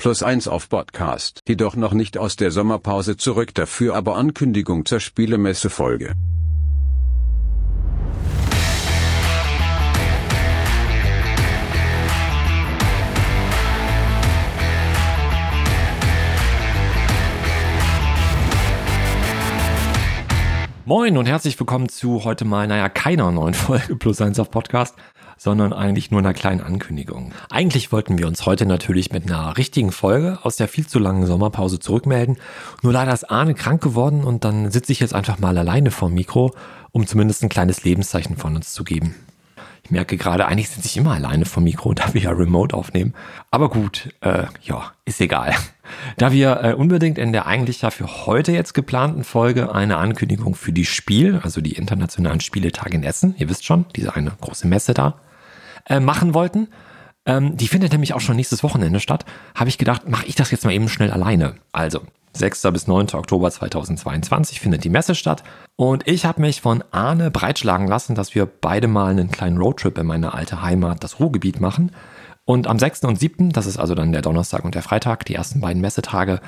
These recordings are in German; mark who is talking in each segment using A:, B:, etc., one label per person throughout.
A: Plus eins auf Podcast. Jedoch noch nicht aus der Sommerpause zurück, dafür aber Ankündigung zur Spielemesse-Folge.
B: Moin und herzlich willkommen zu heute mal, naja, keiner neuen Folge Plus eins auf Podcast, sondern eigentlich nur einer kleinen Ankündigung. Eigentlich wollten wir uns heute natürlich mit einer richtigen Folge aus der viel zu langen Sommerpause zurückmelden. Nur leider ist Arne krank geworden und dann sitze ich jetzt einfach mal alleine vorm Mikro, um zumindest ein kleines Lebenszeichen von uns zu geben. Ich merke gerade, eigentlich sitze ich immer alleine vom Mikro, da wir ja remote aufnehmen. Aber gut, äh, ja, ist egal. Da wir äh, unbedingt in der eigentlich ja für heute jetzt geplanten Folge eine Ankündigung für die Spiel, also die internationalen Spieletage in Essen, ihr wisst schon, diese eine große Messe da, äh, machen wollten, ähm, die findet nämlich auch schon nächstes Wochenende statt, habe ich gedacht, mache ich das jetzt mal eben schnell alleine. Also, 6. bis 9. Oktober 2022 findet die Messe statt. Und ich habe mich von Arne breitschlagen lassen, dass wir beide mal einen kleinen Roadtrip in meine alte Heimat, das Ruhrgebiet, machen. Und am 6. und 7., das ist also dann der Donnerstag und der Freitag, die ersten beiden Messetage,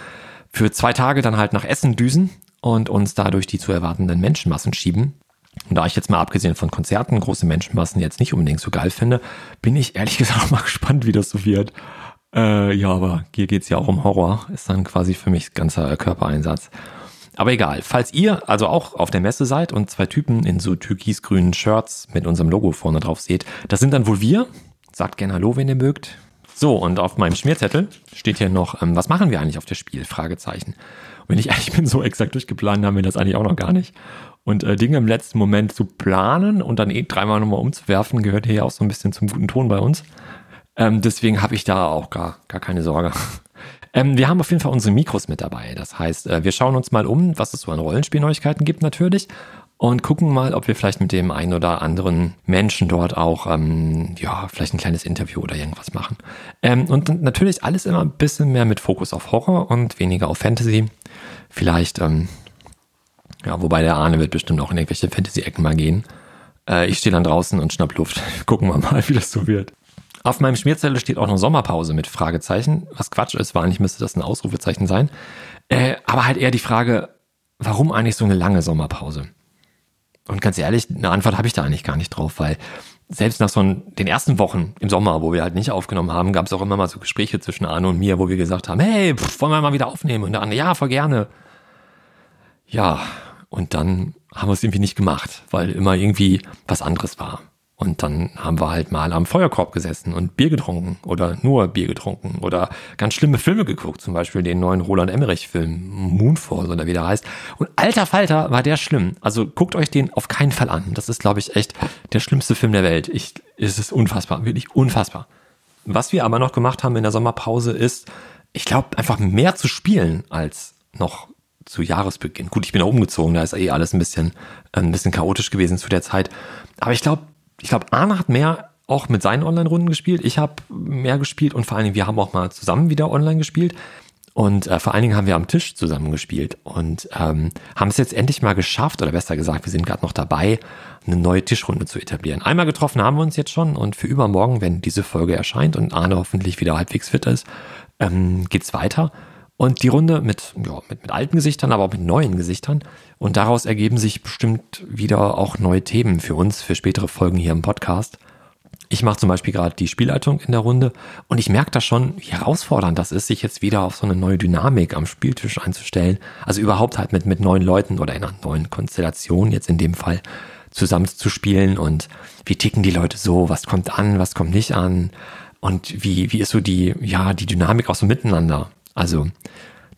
B: für zwei Tage dann halt nach Essen düsen und uns dadurch die zu erwartenden Menschenmassen schieben. Und da ich jetzt mal abgesehen von Konzerten große Menschenmassen jetzt nicht unbedingt so geil finde, bin ich ehrlich gesagt auch mal gespannt, wie das so wird. Äh, ja, aber hier geht's ja auch um Horror. Ist dann quasi für mich ganzer Körpereinsatz. Aber egal, falls ihr also auch auf der Messe seid und zwei Typen in so türkisgrünen Shirts mit unserem Logo vorne drauf seht, das sind dann wohl wir. Sagt gerne Hallo, wenn ihr mögt. So, und auf meinem Schmierzettel steht hier noch, ähm, was machen wir eigentlich auf der Spiel? Fragezeichen. Und wenn ich ehrlich bin, so exakt durchgeplant haben wir das eigentlich auch noch gar nicht. Und äh, Dinge im letzten Moment zu planen und dann eh dreimal nochmal umzuwerfen, gehört hier ja auch so ein bisschen zum guten Ton bei uns. Ähm, deswegen habe ich da auch gar, gar keine Sorge. Ähm, wir haben auf jeden Fall unsere Mikros mit dabei. Das heißt, äh, wir schauen uns mal um, was es so an Rollenspielneuigkeiten gibt natürlich und gucken mal, ob wir vielleicht mit dem einen oder anderen Menschen dort auch, ähm, ja, vielleicht ein kleines Interview oder irgendwas machen. Ähm, und natürlich alles immer ein bisschen mehr mit Fokus auf Horror und weniger auf Fantasy. Vielleicht, ähm, ja, wobei der Arne wird bestimmt auch in irgendwelche Fantasy-Ecken mal gehen. Äh, ich stehe dann draußen und schnapp Luft. Gucken wir mal, wie das so wird. Auf meinem Schmierzettel steht auch noch Sommerpause mit Fragezeichen, was Quatsch ist, eigentlich müsste das ein Ausrufezeichen sein. Äh, aber halt eher die Frage, warum eigentlich so eine lange Sommerpause? Und ganz ehrlich, eine Antwort habe ich da eigentlich gar nicht drauf, weil selbst nach so den ersten Wochen im Sommer, wo wir halt nicht aufgenommen haben, gab es auch immer mal so Gespräche zwischen Arne und mir, wo wir gesagt haben, hey, pff, wollen wir mal wieder aufnehmen? Und der Arne, ja, voll gerne. Ja, und dann haben wir es irgendwie nicht gemacht, weil immer irgendwie was anderes war. Und dann haben wir halt mal am Feuerkorb gesessen und Bier getrunken oder nur Bier getrunken oder ganz schlimme Filme geguckt, zum Beispiel den neuen Roland Emmerich-Film Moonfall oder wie der heißt. Und alter Falter war der schlimm. Also guckt euch den auf keinen Fall an. Das ist, glaube ich, echt der schlimmste Film der Welt. Ich, es ist unfassbar, wirklich unfassbar. Was wir aber noch gemacht haben in der Sommerpause ist, ich glaube, einfach mehr zu spielen als noch zu Jahresbeginn. Gut, ich bin da umgezogen, da ist eh alles ein bisschen, ein bisschen chaotisch gewesen zu der Zeit. Aber ich glaube, ich glaube, Arne hat mehr auch mit seinen Online-Runden gespielt. Ich habe mehr gespielt und vor allen Dingen, wir haben auch mal zusammen wieder online gespielt. Und äh, vor allen Dingen haben wir am Tisch zusammen gespielt und ähm, haben es jetzt endlich mal geschafft, oder besser gesagt, wir sind gerade noch dabei, eine neue Tischrunde zu etablieren. Einmal getroffen haben wir uns jetzt schon und für übermorgen, wenn diese Folge erscheint und Arne hoffentlich wieder halbwegs fit ist, ähm, geht's weiter. Und die Runde mit, ja, mit, mit alten Gesichtern, aber auch mit neuen Gesichtern. Und daraus ergeben sich bestimmt wieder auch neue Themen für uns, für spätere Folgen hier im Podcast. Ich mache zum Beispiel gerade die Spielleitung in der Runde und ich merke da schon, wie herausfordernd das ist, sich jetzt wieder auf so eine neue Dynamik am Spieltisch einzustellen. Also überhaupt halt mit, mit neuen Leuten oder in einer neuen Konstellation jetzt in dem Fall zusammen zu spielen und wie ticken die Leute so, was kommt an, was kommt nicht an und wie, wie ist so die, ja, die Dynamik auch so miteinander. Also,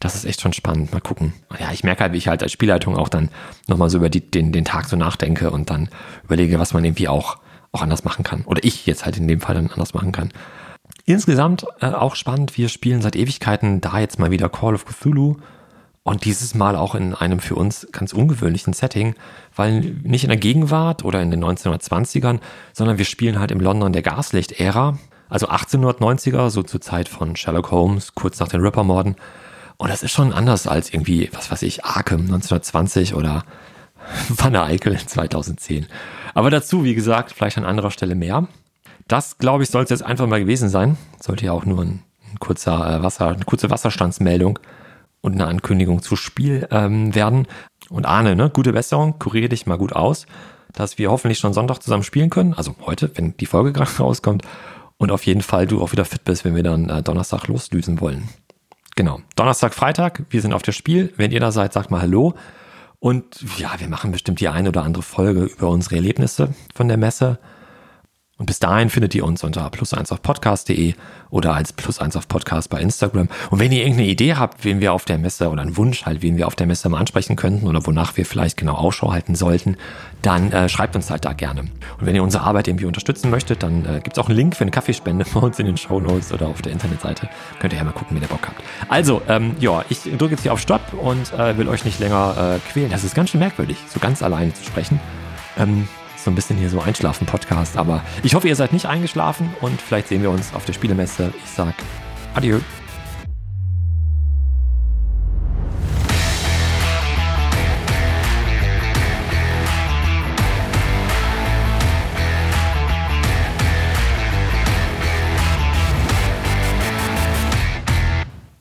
B: das ist echt schon spannend. Mal gucken. Ja, ich merke halt, wie ich halt als Spielleitung auch dann nochmal so über die, den, den Tag so nachdenke und dann überlege, was man irgendwie auch, auch anders machen kann. Oder ich jetzt halt in dem Fall dann anders machen kann. Insgesamt äh, auch spannend. Wir spielen seit Ewigkeiten da jetzt mal wieder Call of Cthulhu. Und dieses Mal auch in einem für uns ganz ungewöhnlichen Setting, weil nicht in der Gegenwart oder in den 1920ern, sondern wir spielen halt im London der Gaslicht-Ära. Also 1890er, so zur Zeit von Sherlock Holmes, kurz nach den Ripper-Morden. Und das ist schon anders als irgendwie, was weiß ich, Arkham 1920 oder Van Eickel 2010. Aber dazu, wie gesagt, vielleicht an anderer Stelle mehr. Das, glaube ich, soll es jetzt einfach mal gewesen sein. Sollte ja auch nur ein ein kurzer äh, Wasser, eine kurze Wasserstandsmeldung und eine Ankündigung zu Spiel ähm, werden. Und Arne, ne, gute Besserung, kuriere dich mal gut aus, dass wir hoffentlich schon Sonntag zusammen spielen können. Also heute, wenn die Folge gerade rauskommt. Und auf jeden Fall du auch wieder fit bist, wenn wir dann äh, Donnerstag loslösen wollen. Genau. Donnerstag, Freitag, wir sind auf das Spiel. Wenn ihr da seid, sagt mal Hallo. Und ja, wir machen bestimmt die eine oder andere Folge über unsere Erlebnisse von der Messe. Und bis dahin findet ihr uns unter plus1 auf podcast.de oder als plus1 auf Podcast bei Instagram. Und wenn ihr irgendeine Idee habt, wen wir auf der Messe oder einen Wunsch halt, wen wir auf der Messe mal ansprechen könnten oder wonach wir vielleicht genau Ausschau halten sollten, dann äh, schreibt uns halt da gerne. Und wenn ihr unsere Arbeit irgendwie unterstützen möchtet, dann äh, gibt es auch einen Link für eine Kaffeespende bei uns in den Show Notes oder auf der Internetseite. Könnt ihr ja mal gucken, wenn ihr Bock habt. Also, ähm, ja, ich drücke jetzt hier auf Stopp und äh, will euch nicht länger äh, quälen. Das ist ganz schön merkwürdig, so ganz alleine zu sprechen. Ähm, so ein bisschen hier so Einschlafen-Podcast. Aber ich hoffe, ihr seid nicht eingeschlafen und vielleicht sehen wir uns auf der Spielemesse. Ich sag Adieu.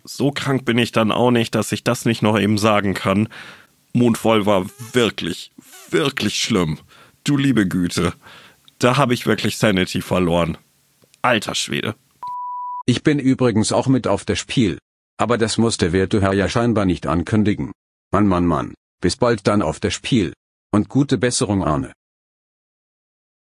C: So krank bin ich dann auch nicht, dass ich das nicht noch eben sagen kann. Mondvoll war wirklich, wirklich schlimm. Du liebe Güte. Da habe ich wirklich Sanity verloren. Alter Schwede.
A: Ich bin übrigens auch mit auf das Spiel. Aber das muss der werte Herr ja scheinbar nicht ankündigen. Mann, Mann, Mann. Bis bald dann auf das Spiel. Und gute Besserung, Arne.